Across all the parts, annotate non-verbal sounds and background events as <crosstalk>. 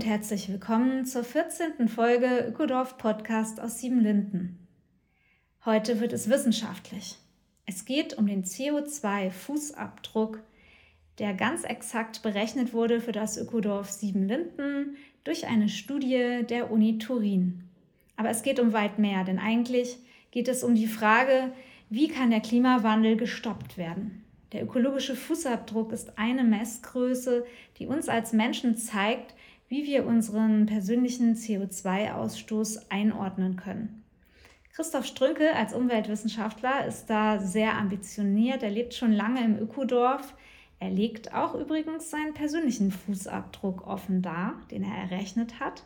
Und herzlich willkommen zur 14. Folge Ökodorf Podcast aus Siebenlinden. Heute wird es wissenschaftlich. Es geht um den CO2-Fußabdruck, der ganz exakt berechnet wurde für das Ökodorf Siebenlinden durch eine Studie der Uni Turin. Aber es geht um weit mehr, denn eigentlich geht es um die Frage, wie kann der Klimawandel gestoppt werden? Der ökologische Fußabdruck ist eine Messgröße, die uns als Menschen zeigt, wie wir unseren persönlichen CO2-Ausstoß einordnen können. Christoph Strünke als Umweltwissenschaftler ist da sehr ambitioniert. Er lebt schon lange im Ökodorf. Er legt auch übrigens seinen persönlichen Fußabdruck offen dar, den er errechnet hat.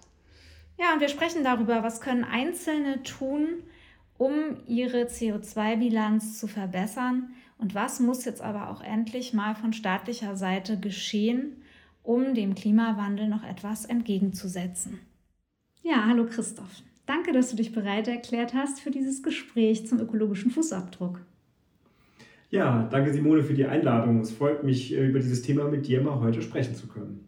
Ja, und wir sprechen darüber, was können Einzelne tun, um ihre CO2-Bilanz zu verbessern und was muss jetzt aber auch endlich mal von staatlicher Seite geschehen, um dem Klimawandel noch etwas entgegenzusetzen. Ja, hallo Christoph. Danke, dass du dich bereit erklärt hast für dieses Gespräch zum ökologischen Fußabdruck. Ja, danke Simone für die Einladung. Es freut mich, äh, über dieses Thema mit dir mal heute sprechen zu können.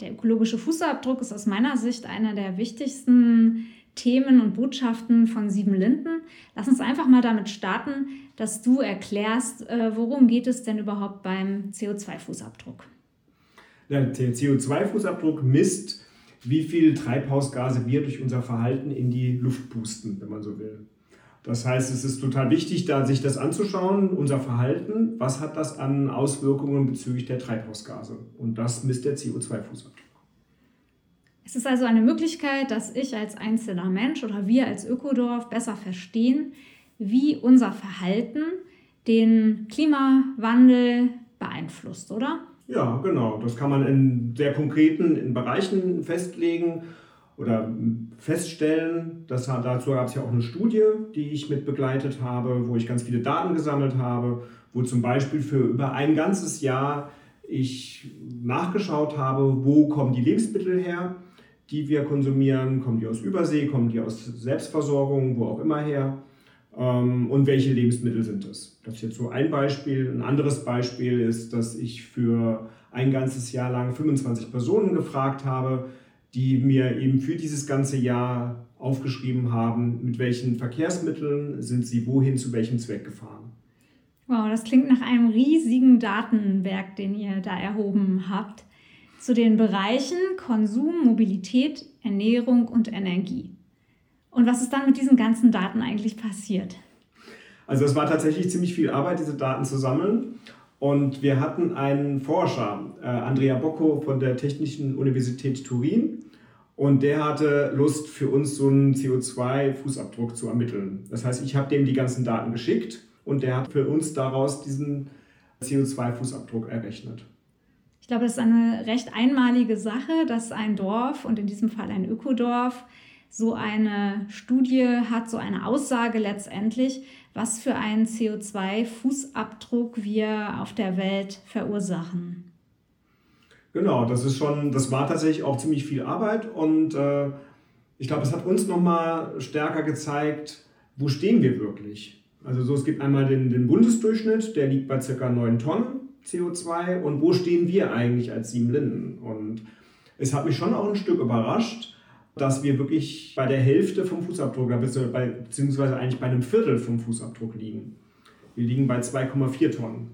Der ökologische Fußabdruck ist aus meiner Sicht einer der wichtigsten Themen und Botschaften von Sieben Linden. Lass uns einfach mal damit starten, dass du erklärst, äh, worum geht es denn überhaupt beim CO2-Fußabdruck? Der CO2-Fußabdruck misst, wie viel Treibhausgase wir durch unser Verhalten in die Luft pusten, wenn man so will. Das heißt, es ist total wichtig, da sich das anzuschauen, unser Verhalten, was hat das an Auswirkungen bezüglich der Treibhausgase? Und das misst der CO2-Fußabdruck. Es ist also eine Möglichkeit, dass ich als einzelner Mensch oder wir als Ökodorf besser verstehen, wie unser Verhalten den Klimawandel beeinflusst, oder? Ja, genau. Das kann man in sehr konkreten in Bereichen festlegen oder feststellen. Das, dazu gab es ja auch eine Studie, die ich mit begleitet habe, wo ich ganz viele Daten gesammelt habe, wo zum Beispiel für über ein ganzes Jahr ich nachgeschaut habe, wo kommen die Lebensmittel her die wir konsumieren, kommen die aus Übersee, kommen die aus Selbstversorgung, wo auch immer her und welche Lebensmittel sind das. Das ist jetzt so ein Beispiel. Ein anderes Beispiel ist, dass ich für ein ganzes Jahr lang 25 Personen gefragt habe, die mir eben für dieses ganze Jahr aufgeschrieben haben, mit welchen Verkehrsmitteln sind sie wohin zu welchem Zweck gefahren. Wow, das klingt nach einem riesigen Datenwerk, den ihr da erhoben habt zu den Bereichen Konsum, Mobilität, Ernährung und Energie. Und was ist dann mit diesen ganzen Daten eigentlich passiert? Also es war tatsächlich ziemlich viel Arbeit, diese Daten zu sammeln. Und wir hatten einen Forscher, äh, Andrea Bocco von der Technischen Universität Turin. Und der hatte Lust, für uns so einen CO2-Fußabdruck zu ermitteln. Das heißt, ich habe dem die ganzen Daten geschickt und der hat für uns daraus diesen CO2-Fußabdruck errechnet. Ich glaube, es ist eine recht einmalige Sache, dass ein Dorf und in diesem Fall ein Ökodorf so eine Studie hat, so eine Aussage letztendlich, was für einen CO2-Fußabdruck wir auf der Welt verursachen. Genau, das ist schon, das war tatsächlich auch ziemlich viel Arbeit und äh, ich glaube, es hat uns nochmal stärker gezeigt, wo stehen wir wirklich. Also so, es gibt einmal den, den Bundesdurchschnitt, der liegt bei ca. 9 Tonnen CO2 und wo stehen wir eigentlich als Siebenlinden? Und es hat mich schon auch ein Stück überrascht, dass wir wirklich bei der Hälfte vom Fußabdruck, beziehungsweise eigentlich bei einem Viertel vom Fußabdruck liegen. Wir liegen bei 2,4 Tonnen.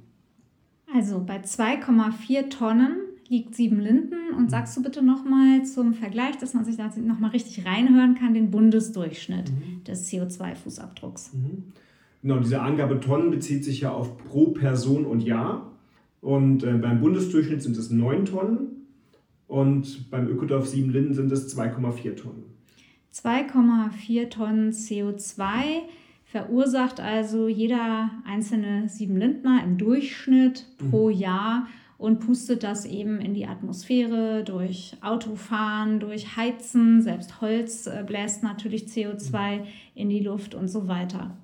Also bei 2,4 Tonnen liegt Siebenlinden. Und sagst du bitte nochmal zum Vergleich, dass man sich da nochmal richtig reinhören kann, den Bundesdurchschnitt mhm. des CO2-Fußabdrucks. Mhm. Genau, diese Angabe Tonnen bezieht sich ja auf pro Person und Jahr. Und äh, beim Bundesdurchschnitt sind es 9 Tonnen und beim Ökodorf Siebenlinden sind es 2,4 Tonnen. 2,4 Tonnen CO2 verursacht also jeder einzelne Siebenlindner im Durchschnitt mhm. pro Jahr und pustet das eben in die Atmosphäre durch Autofahren, durch Heizen, selbst Holz äh, bläst natürlich CO2 in die Luft und so weiter.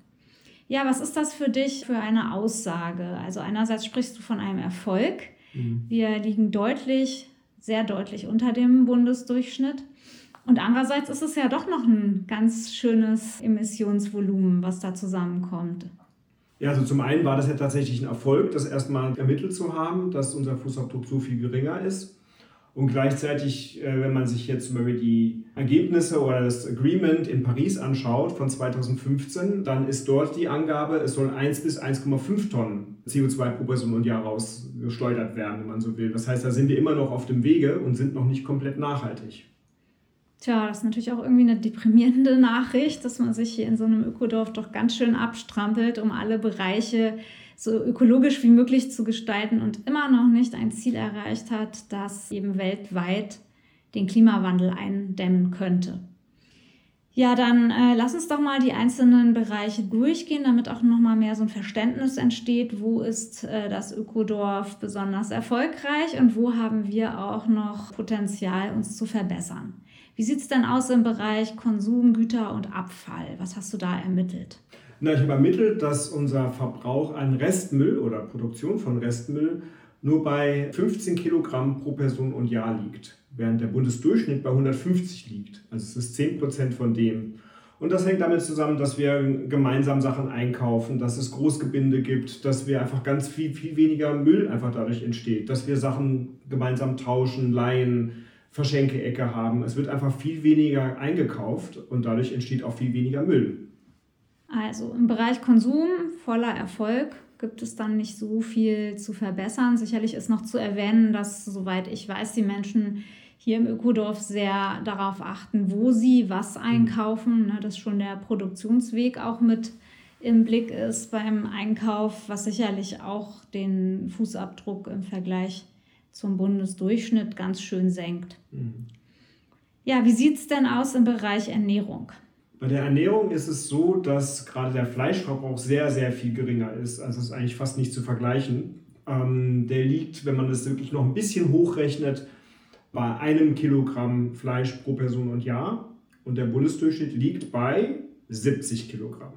Ja, was ist das für dich für eine Aussage? Also einerseits sprichst du von einem Erfolg. Mhm. Wir liegen deutlich, sehr deutlich unter dem Bundesdurchschnitt. Und andererseits ist es ja doch noch ein ganz schönes Emissionsvolumen, was da zusammenkommt. Ja, also zum einen war das ja tatsächlich ein Erfolg, das erstmal ermittelt zu haben, dass unser Fußabdruck so viel geringer ist. Und gleichzeitig, äh, wenn man sich jetzt mal die Ergebnisse oder das Agreement in Paris anschaut von 2015, dann ist dort die Angabe, es soll 1 bis 1,5 Tonnen CO2 pro Person und Jahr rausgeschleudert werden, wenn man so will. Das heißt, da sind wir immer noch auf dem Wege und sind noch nicht komplett nachhaltig. Tja, das ist natürlich auch irgendwie eine deprimierende Nachricht, dass man sich hier in so einem Ökodorf doch ganz schön abstrampelt, um alle Bereiche so ökologisch wie möglich zu gestalten und immer noch nicht ein Ziel erreicht hat, das eben weltweit den Klimawandel eindämmen könnte. Ja, dann äh, lass uns doch mal die einzelnen Bereiche durchgehen, damit auch noch mal mehr so ein Verständnis entsteht, wo ist äh, das Ökodorf besonders erfolgreich und wo haben wir auch noch Potenzial, uns zu verbessern. Wie sieht es denn aus im Bereich Konsum, Güter und Abfall? Was hast du da ermittelt? Na, ich habe ermittelt, dass unser Verbrauch an Restmüll oder Produktion von Restmüll nur bei 15 Kilogramm pro Person und Jahr liegt, während der Bundesdurchschnitt bei 150 liegt. Also es ist 10 Prozent von dem. Und das hängt damit zusammen, dass wir gemeinsam Sachen einkaufen, dass es Großgebinde gibt, dass wir einfach ganz viel, viel weniger Müll einfach dadurch entsteht, dass wir Sachen gemeinsam tauschen, leihen, Verschenke-Ecke haben. Es wird einfach viel weniger eingekauft und dadurch entsteht auch viel weniger Müll. Also im Bereich Konsum voller Erfolg gibt es dann nicht so viel zu verbessern. Sicherlich ist noch zu erwähnen, dass, soweit ich weiß, die Menschen hier im Ökodorf sehr darauf achten, wo sie was einkaufen, ne, dass schon der Produktionsweg auch mit im Blick ist beim Einkauf, was sicherlich auch den Fußabdruck im Vergleich zum Bundesdurchschnitt ganz schön senkt. Mhm. Ja, wie sieht es denn aus im Bereich Ernährung? Bei der Ernährung ist es so, dass gerade der Fleischverbrauch sehr, sehr viel geringer ist. Also ist eigentlich fast nicht zu vergleichen. Ähm, der liegt, wenn man das wirklich noch ein bisschen hochrechnet, bei einem Kilogramm Fleisch pro Person und Jahr. Und der Bundesdurchschnitt liegt bei 70 Kilogramm.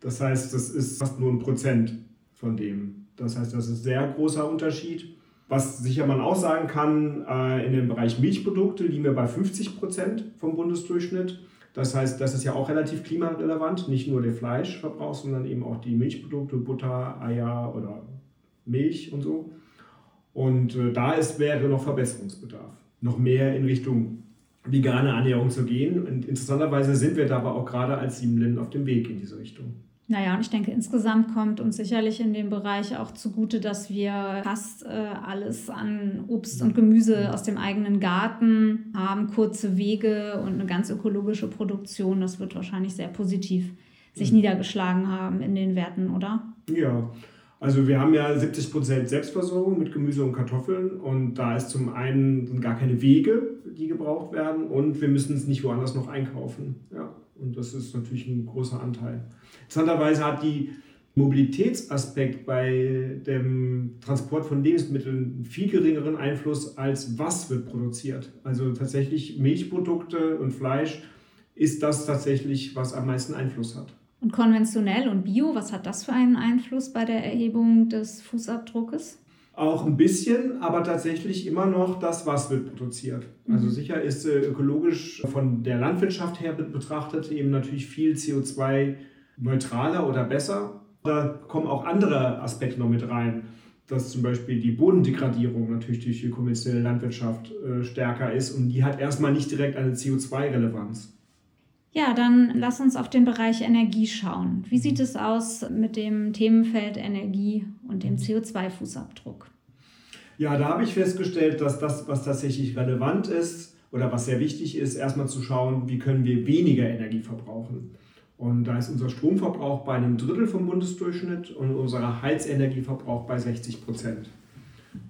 Das heißt, das ist fast nur ein Prozent von dem. Das heißt, das ist ein sehr großer Unterschied. Was sicher man auch sagen kann, äh, in dem Bereich Milchprodukte liegen wir bei 50 Prozent vom Bundesdurchschnitt. Das heißt, das ist ja auch relativ klimarelevant, nicht nur der Fleischverbrauch, sondern eben auch die Milchprodukte, Butter, Eier oder Milch und so. Und äh, da ist, wäre noch Verbesserungsbedarf, noch mehr in Richtung vegane Ernährung zu gehen. Und interessanterweise sind wir dabei auch gerade als Siebenlinden auf dem Weg in diese Richtung. Naja, und ich denke, insgesamt kommt uns sicherlich in dem Bereich auch zugute, dass wir fast äh, alles an Obst und Gemüse aus dem eigenen Garten haben, kurze Wege und eine ganz ökologische Produktion. Das wird wahrscheinlich sehr positiv sich mhm. niedergeschlagen haben in den Werten, oder? Ja, also wir haben ja 70 Prozent Selbstversorgung mit Gemüse und Kartoffeln und da ist zum einen gar keine Wege, die gebraucht werden und wir müssen es nicht woanders noch einkaufen. Ja. Und das ist natürlich ein großer Anteil. Interessanterweise hat die Mobilitätsaspekt bei dem Transport von Lebensmitteln einen viel geringeren Einfluss als was wird produziert. Also tatsächlich Milchprodukte und Fleisch ist das tatsächlich, was am meisten Einfluss hat. Und konventionell und bio, was hat das für einen Einfluss bei der Erhebung des Fußabdruckes? Auch ein bisschen, aber tatsächlich immer noch das, was wird produziert. Also mhm. sicher ist äh, ökologisch von der Landwirtschaft her betrachtet eben natürlich viel CO2 neutraler oder besser. Da kommen auch andere Aspekte noch mit rein, dass zum Beispiel die Bodendegradierung natürlich durch die konventionelle Landwirtschaft äh, stärker ist und die hat erstmal nicht direkt eine CO2-Relevanz. Ja, dann lass uns auf den Bereich Energie schauen. Wie sieht es aus mit dem Themenfeld Energie und dem CO2-Fußabdruck? Ja, da habe ich festgestellt, dass das, was tatsächlich relevant ist oder was sehr wichtig ist, erstmal zu schauen, wie können wir weniger Energie verbrauchen. Und da ist unser Stromverbrauch bei einem Drittel vom Bundesdurchschnitt und unser Heizenergieverbrauch bei 60 Prozent.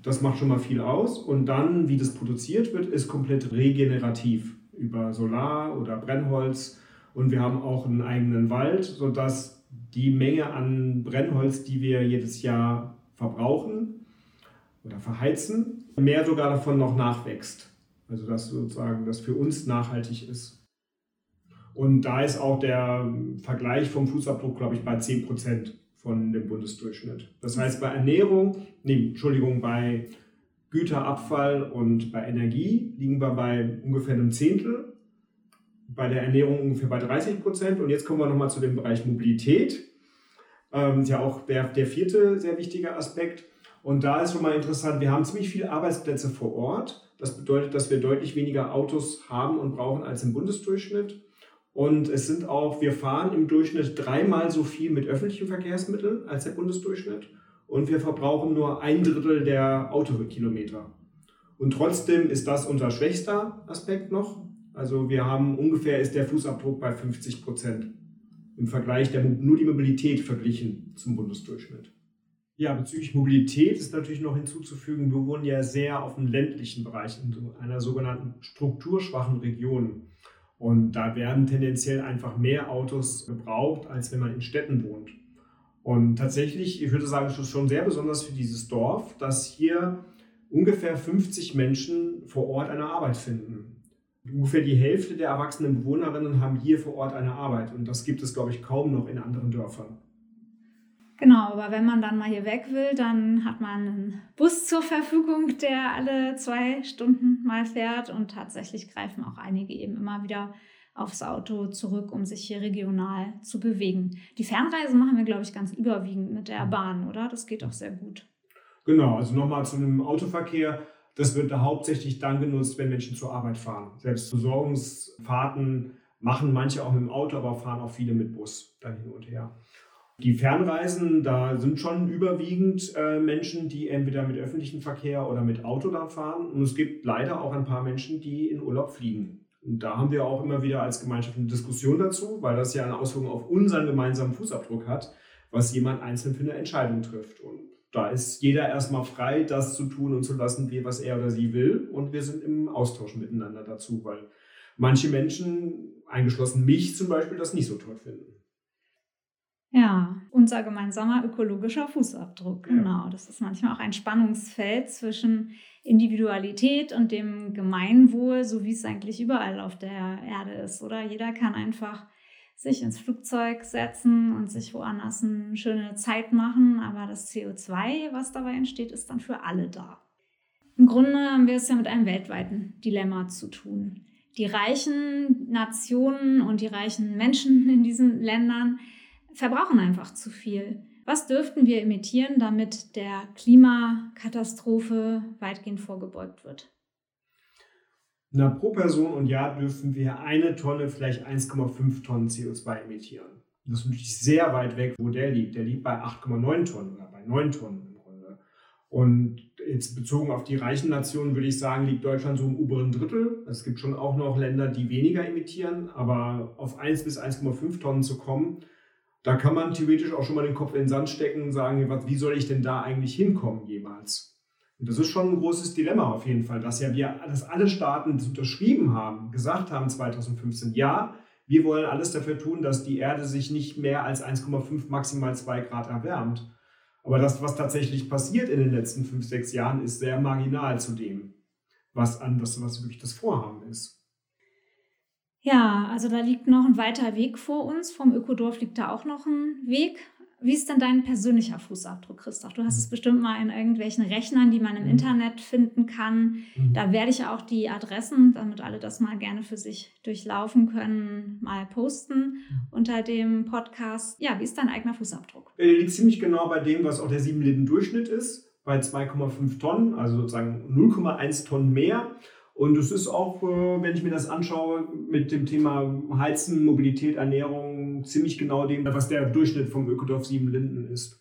Das macht schon mal viel aus. Und dann, wie das produziert wird, ist komplett regenerativ über Solar oder Brennholz. Und wir haben auch einen eigenen Wald, sodass die Menge an Brennholz, die wir jedes Jahr verbrauchen oder verheizen, mehr sogar davon noch nachwächst. Also dass sozusagen das für uns nachhaltig ist. Und da ist auch der Vergleich vom Fußabdruck, glaube ich, bei 10 Prozent von dem Bundesdurchschnitt. Das heißt, bei Ernährung, nee, Entschuldigung, bei Güterabfall und bei Energie liegen wir bei ungefähr einem Zehntel, bei der Ernährung ungefähr bei 30 Prozent. Und jetzt kommen wir nochmal zu dem Bereich Mobilität. Ähm, ist ja auch der, der vierte sehr wichtige Aspekt. Und da ist schon mal interessant, wir haben ziemlich viele Arbeitsplätze vor Ort. Das bedeutet, dass wir deutlich weniger Autos haben und brauchen als im Bundesdurchschnitt. Und es sind auch, wir fahren im Durchschnitt dreimal so viel mit öffentlichen Verkehrsmitteln als der Bundesdurchschnitt. Und wir verbrauchen nur ein Drittel der Autokilometer. Und trotzdem ist das unser schwächster Aspekt noch. Also wir haben ungefähr ist der Fußabdruck bei 50 Prozent im Vergleich der nur die Mobilität verglichen zum Bundesdurchschnitt. Ja, bezüglich Mobilität ist natürlich noch hinzuzufügen, wir wohnen ja sehr auf dem ländlichen Bereich, in einer sogenannten strukturschwachen Region. Und da werden tendenziell einfach mehr Autos gebraucht, als wenn man in Städten wohnt. Und tatsächlich, ich würde sagen, es ist schon sehr besonders für dieses Dorf, dass hier ungefähr 50 Menschen vor Ort eine Arbeit finden. Ungefähr die Hälfte der erwachsenen Bewohnerinnen haben hier vor Ort eine Arbeit. Und das gibt es, glaube ich, kaum noch in anderen Dörfern. Genau, aber wenn man dann mal hier weg will, dann hat man einen Bus zur Verfügung, der alle zwei Stunden mal fährt und tatsächlich greifen auch einige eben immer wieder aufs Auto zurück, um sich hier regional zu bewegen. Die Fernreise machen wir, glaube ich, ganz überwiegend mit der Bahn, oder? Das geht auch sehr gut. Genau, also nochmal zu einem Autoverkehr. Das wird da hauptsächlich dann genutzt, wenn Menschen zur Arbeit fahren. Selbst Versorgungsfahrten machen manche auch mit dem Auto, aber fahren auch viele mit Bus dann hin und her. Die Fernreisen, da sind schon überwiegend äh, Menschen, die entweder mit öffentlichem Verkehr oder mit Auto da fahren. Und es gibt leider auch ein paar Menschen, die in Urlaub fliegen. Und da haben wir auch immer wieder als Gemeinschaft eine Diskussion dazu, weil das ja eine Auswirkung auf unseren gemeinsamen Fußabdruck hat, was jemand einzeln für eine Entscheidung trifft. Und da ist jeder erstmal frei, das zu tun und zu lassen, wie, was er oder sie will. Und wir sind im Austausch miteinander dazu, weil manche Menschen, eingeschlossen mich zum Beispiel, das nicht so toll finden. Ja, unser gemeinsamer ökologischer Fußabdruck. Genau. Das ist manchmal auch ein Spannungsfeld zwischen Individualität und dem Gemeinwohl, so wie es eigentlich überall auf der Erde ist, oder? Jeder kann einfach sich ins Flugzeug setzen und sich woanders eine schöne Zeit machen, aber das CO2, was dabei entsteht, ist dann für alle da. Im Grunde haben wir es ja mit einem weltweiten Dilemma zu tun. Die reichen Nationen und die reichen Menschen in diesen Ländern verbrauchen einfach zu viel. Was dürften wir emittieren, damit der Klimakatastrophe weitgehend vorgebeugt wird? Na, pro Person und Jahr dürfen wir eine Tonne, vielleicht 1,5 Tonnen CO2 emittieren. Das ist natürlich sehr weit weg, wo der liegt. Der liegt bei 8,9 Tonnen oder bei 9 Tonnen im Grunde. Und jetzt bezogen auf die reichen Nationen würde ich sagen, liegt Deutschland so im oberen Drittel. Es gibt schon auch noch Länder, die weniger emittieren, aber auf 1 bis 1,5 Tonnen zu kommen, da kann man theoretisch auch schon mal den Kopf in den Sand stecken und sagen, wie soll ich denn da eigentlich hinkommen jemals? Und das ist schon ein großes Dilemma auf jeden Fall, dass ja wir, dass alle Staaten das unterschrieben haben, gesagt haben 2015, ja, wir wollen alles dafür tun, dass die Erde sich nicht mehr als 1,5 maximal 2 Grad erwärmt. Aber das, was tatsächlich passiert in den letzten 5, 6 Jahren, ist sehr marginal zu dem, was, an, was, was wirklich das Vorhaben ist. Ja, also da liegt noch ein weiter Weg vor uns. Vom Ökodorf liegt da auch noch ein Weg. Wie ist denn dein persönlicher Fußabdruck, Christoph? Du hast es bestimmt mal in irgendwelchen Rechnern, die man im mhm. Internet finden kann. Mhm. Da werde ich auch die Adressen, damit alle das mal gerne für sich durchlaufen können, mal posten unter dem Podcast. Ja, wie ist dein eigener Fußabdruck? Der liegt ziemlich genau bei dem, was auch der 7-Leben-Durchschnitt ist, bei 2,5 Tonnen, also sozusagen 0,1 Tonnen mehr. Und es ist auch, äh, wenn ich mir das anschaue, mit dem Thema Heizen, Mobilität, Ernährung ziemlich genau dem, was der Durchschnitt vom Ökodorf Siebenlinden ist.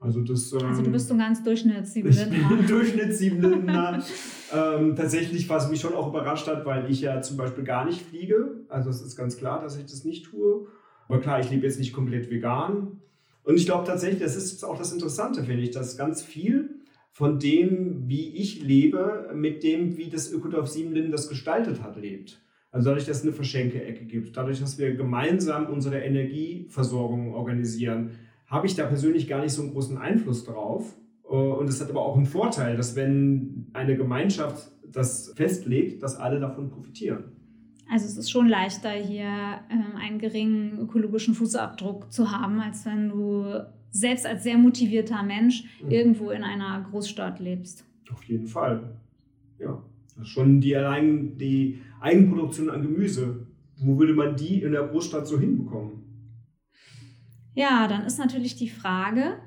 Also, das, ähm, also du bist so ein ganz Durchschnitts <laughs> Siebenlindner. Durchschnitts Siebenlindner. <laughs> ähm, tatsächlich, was mich schon auch überrascht hat, weil ich ja zum Beispiel gar nicht fliege. Also es ist ganz klar, dass ich das nicht tue. Aber klar, ich lebe jetzt nicht komplett vegan. Und ich glaube tatsächlich, das ist auch das Interessante, finde ich, dass ganz viel von dem, wie ich lebe, mit dem, wie das Ökodorf Siebenlinden das gestaltet hat, lebt. Also dadurch, dass es eine Verschenke-Ecke gibt, dadurch, dass wir gemeinsam unsere Energieversorgung organisieren, habe ich da persönlich gar nicht so einen großen Einfluss drauf. Äh, und es hat aber auch einen Vorteil, dass wenn eine Gemeinschaft das festlegt, dass alle davon profitieren. Also es ist schon leichter, hier ähm, einen geringen ökologischen Fußabdruck zu haben, als wenn du selbst als sehr motivierter Mensch mhm. irgendwo in einer Großstadt lebst. Auf jeden Fall. Ja. Schon die allein die Eigenproduktion an Gemüse. Wo würde man die in der Großstadt so hinbekommen? Ja, dann ist natürlich die Frage,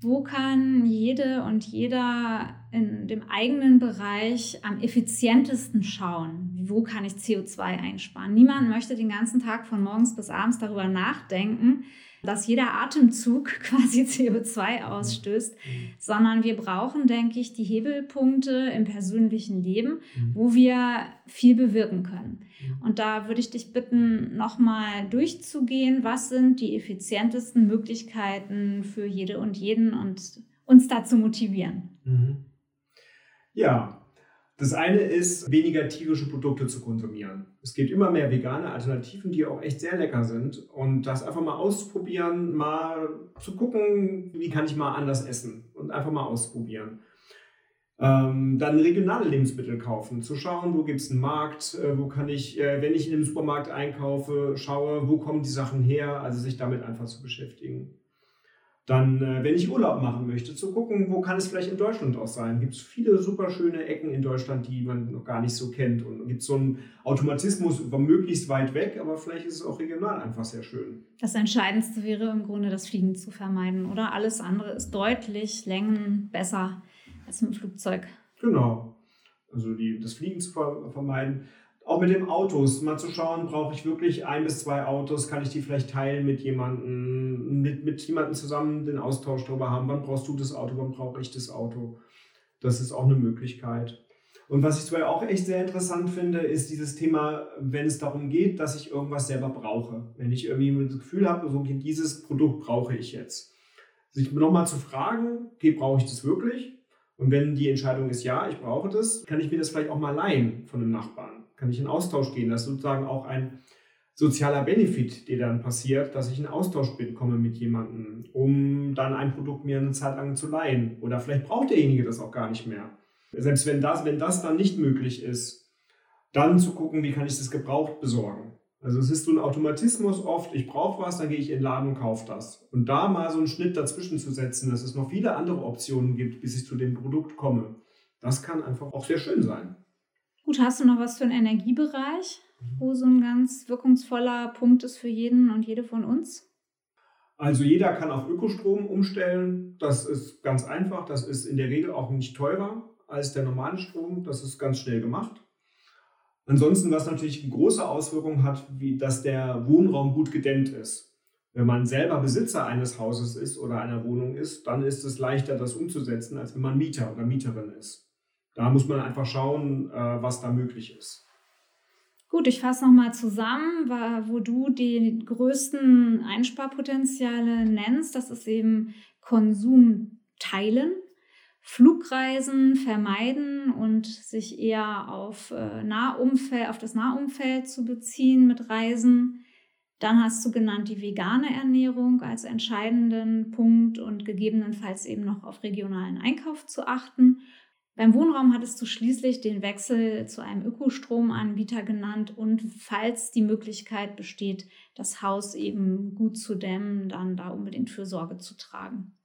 wo kann jede und jeder in dem eigenen Bereich am effizientesten schauen? Wo kann ich CO2 einsparen? Niemand möchte den ganzen Tag von morgens bis abends darüber nachdenken, dass jeder Atemzug <laughs> quasi CO2 ausstößt, mhm. sondern wir brauchen, denke ich, die Hebelpunkte im persönlichen Leben, mhm. wo wir viel bewirken können. Mhm. Und da würde ich dich bitten, nochmal durchzugehen, was sind die effizientesten Möglichkeiten für jede und jeden und uns dazu motivieren. Ja, das eine ist, weniger tierische Produkte zu konsumieren. Es gibt immer mehr vegane Alternativen, die auch echt sehr lecker sind. Und das einfach mal auszuprobieren, mal zu gucken, wie kann ich mal anders essen und einfach mal ausprobieren. Ähm, dann regionale Lebensmittel kaufen, zu schauen, wo gibt es einen Markt, äh, wo kann ich, äh, wenn ich in einem Supermarkt einkaufe, schaue, wo kommen die Sachen her, also sich damit einfach zu beschäftigen. Dann, äh, wenn ich Urlaub machen möchte, zu gucken, wo kann es vielleicht in Deutschland auch sein. Gibt es viele super schöne Ecken in Deutschland, die man noch gar nicht so kennt. Und gibt es so einen Automatismus möglichst weit weg, aber vielleicht ist es auch regional einfach sehr schön. Das Entscheidendste wäre im Grunde, das Fliegen zu vermeiden, oder? Alles andere ist deutlich Längen besser als mit dem Flugzeug. Genau. Also die, das Fliegen zu vermeiden. Auch mit den Autos, mal zu schauen, brauche ich wirklich ein bis zwei Autos, kann ich die vielleicht teilen mit jemandem, mit, mit jemandem zusammen den Austausch darüber haben, wann brauchst du das Auto, wann brauche ich das Auto. Das ist auch eine Möglichkeit. Und was ich zwar auch echt sehr interessant finde, ist dieses Thema, wenn es darum geht, dass ich irgendwas selber brauche. Wenn ich irgendwie das Gefühl habe, so, dieses Produkt brauche ich jetzt. Sich nochmal zu fragen, okay, brauche ich das wirklich? Und wenn die Entscheidung ist, ja, ich brauche das, kann ich mir das vielleicht auch mal leihen von einem Nachbarn kann ich in Austausch gehen. Das ist sozusagen auch ein sozialer Benefit, der dann passiert, dass ich in Austausch komme mit jemandem, um dann ein Produkt mir eine Zeit lang zu leihen. Oder vielleicht braucht derjenige das auch gar nicht mehr. Selbst wenn das, wenn das dann nicht möglich ist, dann zu gucken, wie kann ich das gebraucht besorgen. Also es ist so ein Automatismus oft, ich brauche was, dann gehe ich in den Laden und kaufe das. Und da mal so einen Schnitt dazwischen zu setzen, dass es noch viele andere Optionen gibt, bis ich zu dem Produkt komme, das kann einfach auch sehr schön sein. Gut, hast du noch was für den Energiebereich, wo so ein ganz wirkungsvoller Punkt ist für jeden und jede von uns? Also jeder kann auf Ökostrom umstellen. Das ist ganz einfach. Das ist in der Regel auch nicht teurer als der normale Strom. Das ist ganz schnell gemacht. Ansonsten, was natürlich eine große Auswirkung hat, wie dass der Wohnraum gut gedämmt ist. Wenn man selber Besitzer eines Hauses ist oder einer Wohnung ist, dann ist es leichter, das umzusetzen, als wenn man Mieter oder Mieterin ist. Da muss man einfach schauen, äh, was da möglich ist. Gut, ich fasse nochmal zusammen, wo du die größten Einsparpotenziale nennst. Das ist eben Konsum teilen, Flugreisen vermeiden und sich eher auf, äh, Nahumfeld, auf das Nahumfeld zu beziehen mit Reisen. Dann hast du genannt die vegane Ernährung als entscheidenden Punkt und gegebenenfalls eben noch auf regionalen Einkauf zu achten. Beim Wohnraum hattest du schließlich den Wechsel zu einem Ökostromanbieter genannt und falls die Möglichkeit besteht, das Haus eben gut zu dämmen, dann da unbedingt für Sorge zu tragen.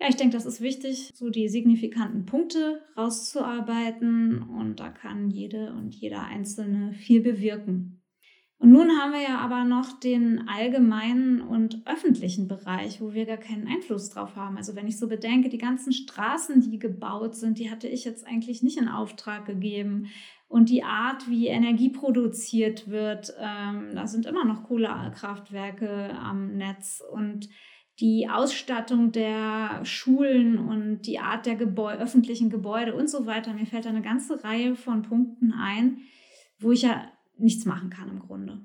Ja, ich denke, das ist wichtig, so die signifikanten Punkte rauszuarbeiten und da kann jede und jeder Einzelne viel bewirken. Und nun haben wir ja aber noch den allgemeinen und öffentlichen Bereich, wo wir gar keinen Einfluss drauf haben. Also wenn ich so bedenke, die ganzen Straßen, die gebaut sind, die hatte ich jetzt eigentlich nicht in Auftrag gegeben. Und die Art, wie Energie produziert wird, ähm, da sind immer noch Kohlekraftwerke am Netz. Und die Ausstattung der Schulen und die Art der Gebäu öffentlichen Gebäude und so weiter. Mir fällt da eine ganze Reihe von Punkten ein, wo ich ja nichts machen kann im Grunde.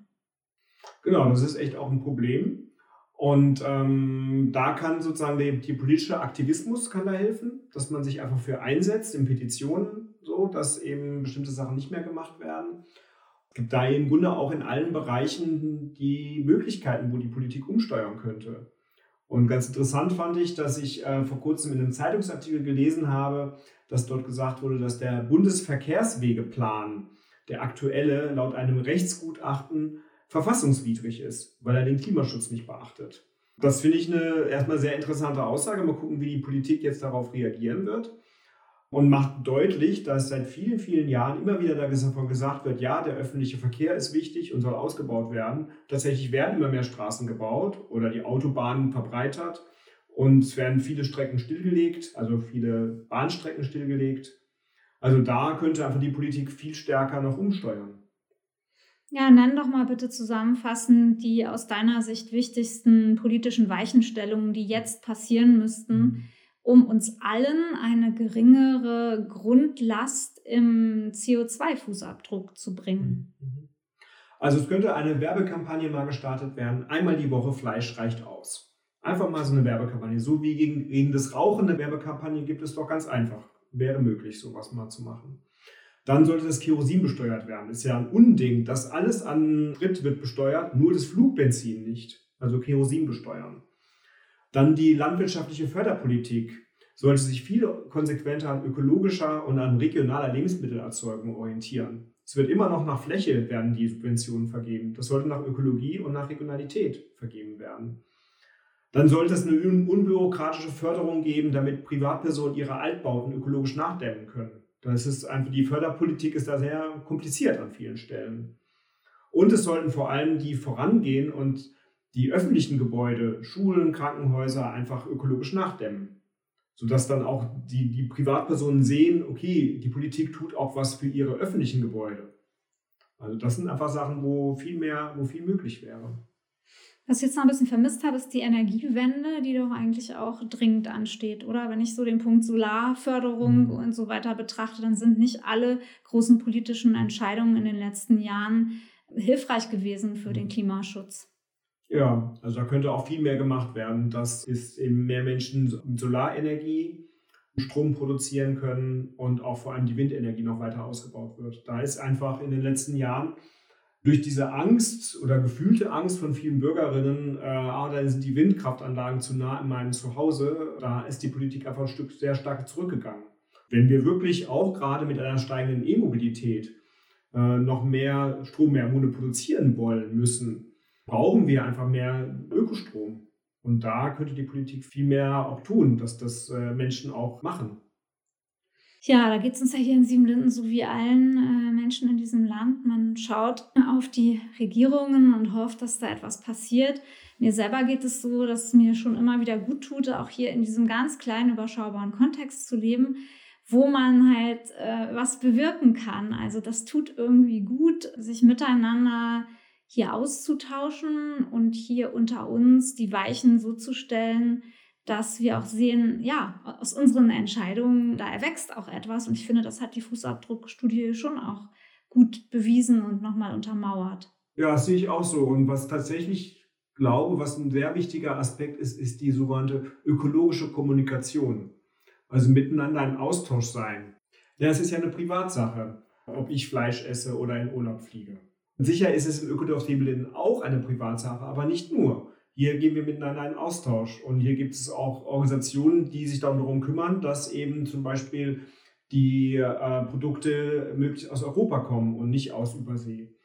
Genau, das ist echt auch ein Problem. Und ähm, da kann sozusagen der, die politische Aktivismus kann da helfen, dass man sich einfach für einsetzt in Petitionen, so dass eben bestimmte Sachen nicht mehr gemacht werden. Es gibt da im Grunde auch in allen Bereichen die Möglichkeiten, wo die Politik umsteuern könnte. Und ganz interessant fand ich, dass ich äh, vor kurzem in einem Zeitungsartikel gelesen habe, dass dort gesagt wurde, dass der Bundesverkehrswegeplan, der aktuelle, laut einem Rechtsgutachten verfassungswidrig ist, weil er den Klimaschutz nicht beachtet. Das finde ich eine erstmal sehr interessante Aussage. Mal gucken, wie die Politik jetzt darauf reagieren wird. Und macht deutlich, dass seit vielen, vielen Jahren immer wieder davon gesagt wird, ja, der öffentliche Verkehr ist wichtig und soll ausgebaut werden. Tatsächlich werden immer mehr Straßen gebaut oder die Autobahnen verbreitert. Und es werden viele Strecken stillgelegt, also viele Bahnstrecken stillgelegt. Also da könnte einfach die Politik viel stärker noch umsteuern. Ja, nenn doch mal bitte zusammenfassend die aus deiner Sicht wichtigsten politischen Weichenstellungen, die jetzt passieren müssten, mhm. Um uns allen eine geringere Grundlast im CO2-Fußabdruck zu bringen. Mhm. Also es könnte eine Werbekampagne mal gestartet werden. Einmal die Woche Fleisch reicht aus. Einfach mal so eine Werbekampagne. So wie gegen, gegen das Rauchen eine Werbekampagne gibt es doch ganz einfach. Wäre möglich, sowas mal zu machen. Dann sollte das Kerosin besteuert werden. Ist ja ein Unding, dass alles an Sprit wird besteuert, nur das Flugbenzin nicht. Also Kerosin besteuern. Dann die landwirtschaftliche Förderpolitik sollte sich viel konsequenter an ökologischer und an regionaler Lebensmittelerzeugung orientieren. Es wird immer noch nach Fläche werden die Subventionen vergeben. Das sollte nach Ökologie und nach Regionalität vergeben werden. Dann sollte es eine unbürokratische Förderung geben, damit Privatpersonen ihre Altbauten ökologisch nachdämmen können. Das ist einfach, die Förderpolitik ist da sehr kompliziert an vielen Stellen. Und es sollten vor allem die vorangehen und die öffentlichen Gebäude, Schulen, Krankenhäuser einfach ökologisch nachdämmen. Sodass dann auch die, die Privatpersonen sehen, okay, die Politik tut auch was für ihre öffentlichen Gebäude. Also das sind einfach Sachen, wo viel mehr, wo viel möglich wäre. Was ich jetzt noch ein bisschen vermisst habe, ist die Energiewende, die doch eigentlich auch dringend ansteht, oder? Wenn ich so den Punkt Solarförderung mhm. und so weiter betrachte, dann sind nicht alle großen politischen Entscheidungen in den letzten Jahren hilfreich gewesen für den mhm. Klimaschutz. Ja, also da könnte auch viel mehr gemacht werden. Das ist eben mehr Menschen mit Solarenergie Strom produzieren können und auch vor allem die Windenergie noch weiter ausgebaut wird. Da ist einfach in den letzten Jahren durch diese Angst oder gefühlte Angst von vielen Bürgerinnen, äh, ah, da sind die Windkraftanlagen zu nah in meinem Zuhause, da ist die Politik einfach ein Stück sehr stark zurückgegangen. Wenn wir wirklich auch gerade mit einer steigenden E-Mobilität äh, noch mehr Strom, mehr Mone produzieren wollen müssen, brauchen wir einfach mehr Ökostrom. Und da könnte die Politik viel mehr auch tun, dass das äh, Menschen auch machen. Ja, da geht es uns ja hier in Siebenlinden so wie allen äh, Menschen in diesem Land. Man schaut auf die Regierungen und hofft, dass da etwas passiert. Mir selber geht es so, dass es mir schon immer wieder gut tut, auch hier in diesem ganz kleinen, überschaubaren Kontext zu leben, wo man halt äh, was bewirken kann. Also das tut irgendwie gut, sich miteinander hier auszutauschen und hier unter uns die Weichen so zu stellen, dass wir auch sehen, ja, aus unseren Entscheidungen, da erwächst auch etwas. Und ich finde, das hat die Fußabdruckstudie schon auch gut bewiesen und nochmal untermauert. Ja, das sehe ich auch so. Und was tatsächlich glaube, was ein sehr wichtiger Aspekt ist, ist die sogenannte ökologische Kommunikation. Also miteinander im Austausch sein. Ja, es ist ja eine Privatsache, ob ich Fleisch esse oder in Urlaub fliege. Sicher ist es im Ökodorf auch eine Privatsache, aber nicht nur. Hier gehen wir miteinander in Austausch. Und hier gibt es auch Organisationen, die sich darum kümmern, dass eben zum Beispiel die äh, Produkte möglichst aus Europa kommen und nicht aus Übersee.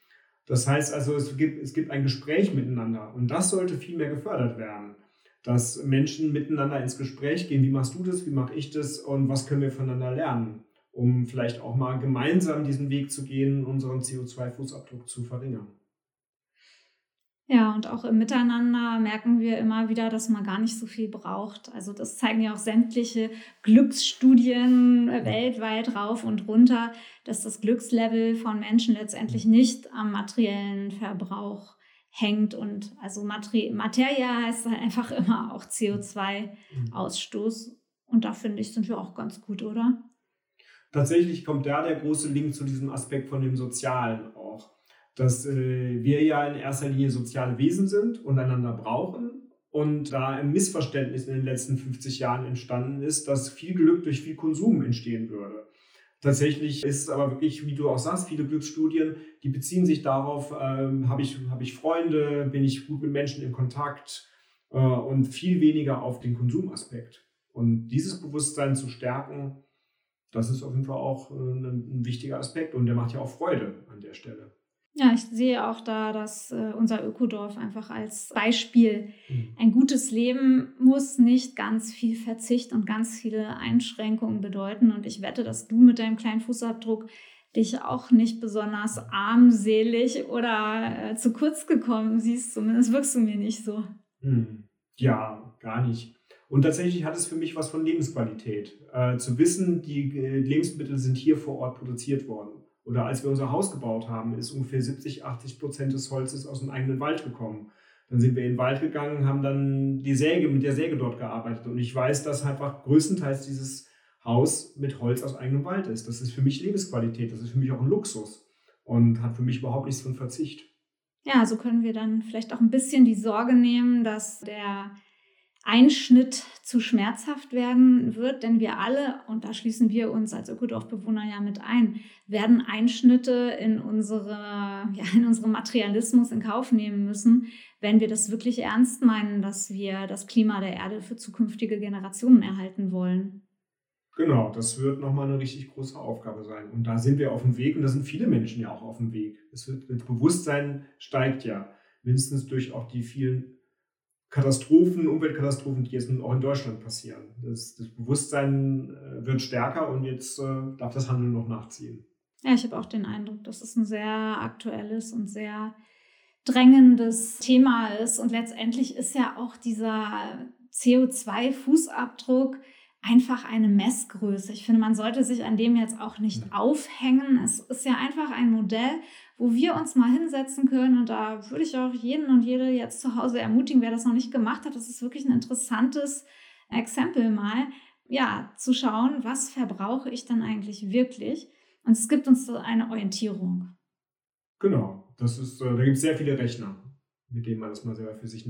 Das heißt also, es gibt, es gibt ein Gespräch miteinander und das sollte viel mehr gefördert werden. Dass Menschen miteinander ins Gespräch gehen, wie machst du das, wie mache ich das und was können wir voneinander lernen, um vielleicht auch mal gemeinsam diesen Weg zu gehen, unseren CO2-Fußabdruck zu verringern. Ja, und auch im Miteinander merken wir immer wieder, dass man gar nicht so viel braucht. Also das zeigen ja auch sämtliche Glücksstudien weltweit rauf und runter, dass das Glückslevel von Menschen letztendlich nicht am materiellen Verbrauch hängt. Und also Materi Materie heißt halt einfach immer auch CO2-Ausstoß. Und da finde ich, sind wir auch ganz gut, oder? Tatsächlich kommt da der große Link zu diesem Aspekt von dem Sozialen auch dass äh, wir ja in erster Linie soziale Wesen sind und einander brauchen. Und da ein Missverständnis in den letzten 50 Jahren entstanden ist, dass viel Glück durch viel Konsum entstehen würde. Tatsächlich ist es aber wirklich, wie du auch sagst, viele Glücksstudien, die beziehen sich darauf, ähm, habe ich, hab ich Freunde, bin ich gut mit Menschen in Kontakt äh, und viel weniger auf den Konsumaspekt. Und dieses Bewusstsein zu stärken, das ist auf jeden Fall auch äh, ein, wichtiger Aspekt und der macht ja auch Freude an der Stelle. Ja, ich sehe auch da, dass äh, unser Ökodorf einfach als Beispiel mhm. ein gutes Leben muss nicht ganz viel Verzicht und ganz viele Einschränkungen bedeuten. Und ich wette, dass du mit deinem kleinen Fußabdruck dich auch nicht besonders armselig oder äh, zu kurz gekommen siehst. Zumindest wirkst du mir nicht so. Mhm. Ja, gar nicht. Und tatsächlich hat es für mich was von Lebensqualität. Äh, zu wissen, die äh, Lebensmittel sind hier vor Ort produziert worden. Oder als wir unser Haus gebaut haben, ist ungefähr 70, 80 Prozent des Holzes aus dem eigenen Wald gekommen. Dann sind wir in den Wald gegangen, haben dann die Säge, mit der Säge dort gearbeitet. Und ich weiß, dass einfach größtenteils dieses Haus mit Holz aus eigenem Wald ist. Das ist für mich Lebensqualität, das ist für mich auch ein Luxus und hat für mich überhaupt nichts von Verzicht. Ja, so können wir dann vielleicht auch ein bisschen die Sorge nehmen, dass der Einschnitt zu schmerzhaft werden wird, denn wir alle, und da schließen wir uns als Ökodorfbewohner ja mit ein, werden Einschnitte in, unsere, ja, in unserem Materialismus in Kauf nehmen müssen, wenn wir das wirklich ernst meinen, dass wir das Klima der Erde für zukünftige Generationen erhalten wollen. Genau, das wird nochmal eine richtig große Aufgabe sein. Und da sind wir auf dem Weg und da sind viele Menschen ja auch auf dem Weg. Es wird, das Bewusstsein steigt ja, mindestens durch auch die vielen Katastrophen, Umweltkatastrophen, die jetzt nun auch in Deutschland passieren. Das, das Bewusstsein äh, wird stärker und jetzt äh, darf das Handeln noch nachziehen. Ja, ich habe auch den Eindruck, dass es ein sehr aktuelles und sehr drängendes Thema ist. Und letztendlich ist ja auch dieser CO2-Fußabdruck einfach eine Messgröße. Ich finde, man sollte sich an dem jetzt auch nicht aufhängen. Es ist ja einfach ein Modell, wo wir uns mal hinsetzen können. Und da würde ich auch jeden und jede jetzt zu Hause ermutigen, wer das noch nicht gemacht hat. Das ist wirklich ein interessantes Exempel mal, ja, zu schauen, was verbrauche ich dann eigentlich wirklich. Und es gibt uns so eine Orientierung. Genau, das ist, äh, da gibt es sehr viele Rechner, mit denen man das mal selber für sich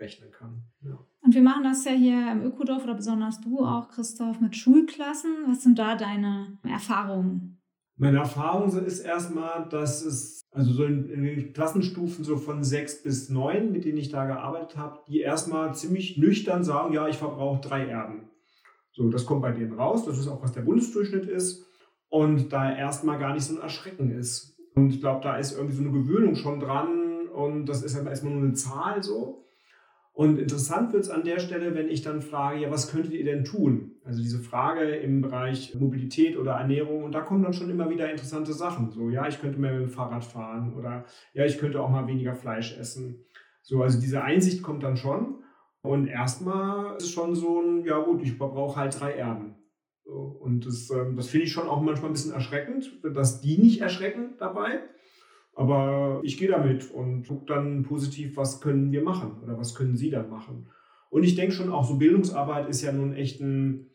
nachrechnen kann. Ja. Und wir machen das ja hier im Ökodorf oder besonders du auch, Christoph, mit Schulklassen. Was sind da deine Erfahrungen? Meine Erfahrung ist erstmal, dass es, also so in, in Klassenstufen so von sechs bis neun, mit denen ich da gearbeitet habe, die erstmal ziemlich nüchtern sagen, ja, ich verbrauche drei Erden. So, das kommt bei denen raus, das ist auch, was der Bundesdurchschnitt ist. Und da erstmal gar nicht so ein Erschrecken ist. Und ich glaube, da ist irgendwie so eine Gewöhnung schon dran und das ist halt erstmal nur eine Zahl so. Und interessant wird es an der Stelle, wenn ich dann frage, ja, was könntet ihr denn tun? Also diese Frage im Bereich Mobilität oder Ernährung und da kommen dann schon immer wieder interessante Sachen. So, ja, ich könnte mehr mit dem Fahrrad fahren oder ja, ich könnte auch mal weniger Fleisch essen. So, also diese Einsicht kommt dann schon. Und erstmal ist es schon so ein, ja gut, ich brauche halt drei Erden. Und das, ähm, das finde ich schon auch manchmal ein bisschen erschreckend, dass die nicht erschrecken dabei. Aber ich gehe damit und gucke dann positiv, was können wir machen oder was können Sie dann machen. Und ich denke schon auch, so Bildungsarbeit ist ja nun echt ein,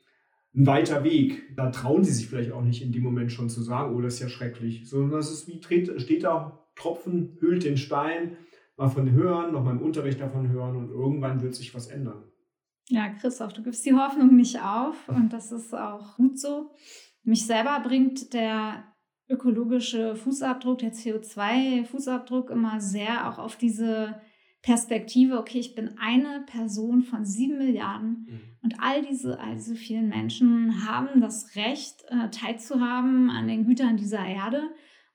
ein weiter Weg. Da trauen Sie sich vielleicht auch nicht in dem Moment schon zu sagen, oh, das ist ja schrecklich. Sondern das ist wie, steht da, Tropfen hüllt den Stein, mal von hören, noch mal im Unterricht davon hören und irgendwann wird sich was ändern. Ja, Christoph, du gibst die Hoffnung nicht auf und das ist auch gut so. Mich selber bringt der ökologische Fußabdruck, der CO2-Fußabdruck immer sehr auch auf diese Perspektive, okay, ich bin eine Person von sieben Milliarden mhm. und all diese, all diese vielen Menschen haben das Recht, äh, teilzuhaben an den Gütern dieser Erde.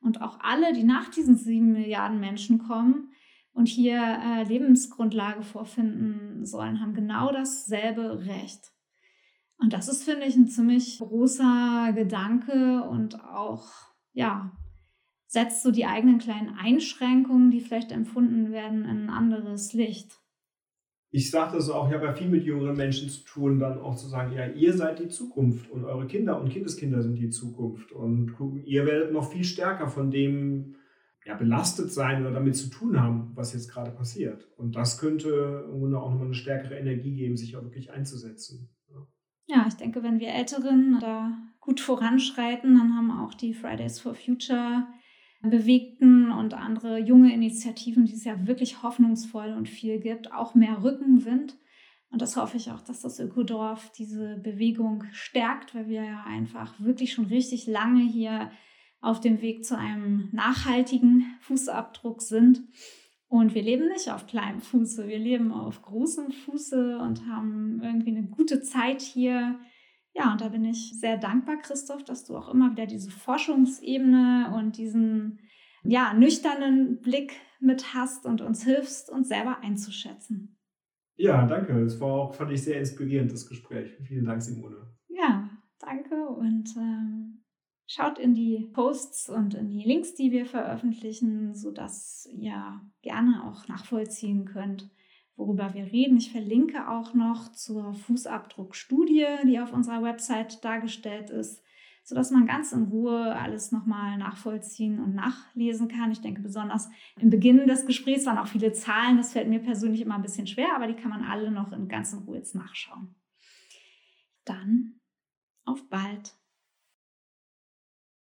Und auch alle, die nach diesen sieben Milliarden Menschen kommen und hier äh, Lebensgrundlage vorfinden sollen, haben genau dasselbe Recht. Und das ist, finde ich, ein ziemlich großer Gedanke und auch ja, setzt so die eigenen kleinen Einschränkungen, die vielleicht empfunden werden, in ein anderes Licht. Ich sage das auch, ich habe ja viel mit jüngeren Menschen zu tun, dann auch zu sagen, ja, ihr seid die Zukunft und eure Kinder und Kindeskinder sind die Zukunft und ihr werdet noch viel stärker von dem ja, belastet sein oder damit zu tun haben, was jetzt gerade passiert. Und das könnte im Grunde auch nochmal eine stärkere Energie geben, sich auch wirklich einzusetzen. Ja, ich denke, wenn wir Älteren da gut voranschreiten. Dann haben auch die Fridays for Future bewegten und andere junge Initiativen, die es ja wirklich hoffnungsvoll und viel gibt, auch mehr Rückenwind. Und das hoffe ich auch, dass das Ökodorf diese Bewegung stärkt, weil wir ja einfach wirklich schon richtig lange hier auf dem Weg zu einem nachhaltigen Fußabdruck sind. Und wir leben nicht auf kleinem Fuße, wir leben auf großem Fuße und haben irgendwie eine gute Zeit hier. Ja, und da bin ich sehr dankbar, Christoph, dass du auch immer wieder diese Forschungsebene und diesen ja, nüchternen Blick mit hast und uns hilfst, uns selber einzuschätzen. Ja, danke. Es war auch, fand ich, sehr inspirierend, das Gespräch. Vielen Dank, Simone. Ja, danke und ähm, schaut in die Posts und in die Links, die wir veröffentlichen, sodass ihr gerne auch nachvollziehen könnt, worüber wir reden. Ich verlinke auch noch zur Fußabdruckstudie, die auf unserer Website dargestellt ist sodass man ganz in Ruhe alles nochmal nachvollziehen und nachlesen kann. Ich denke, besonders im Beginn des Gesprächs waren auch viele Zahlen. Das fällt mir persönlich immer ein bisschen schwer, aber die kann man alle noch in ganz in Ruhe jetzt nachschauen. Dann auf bald.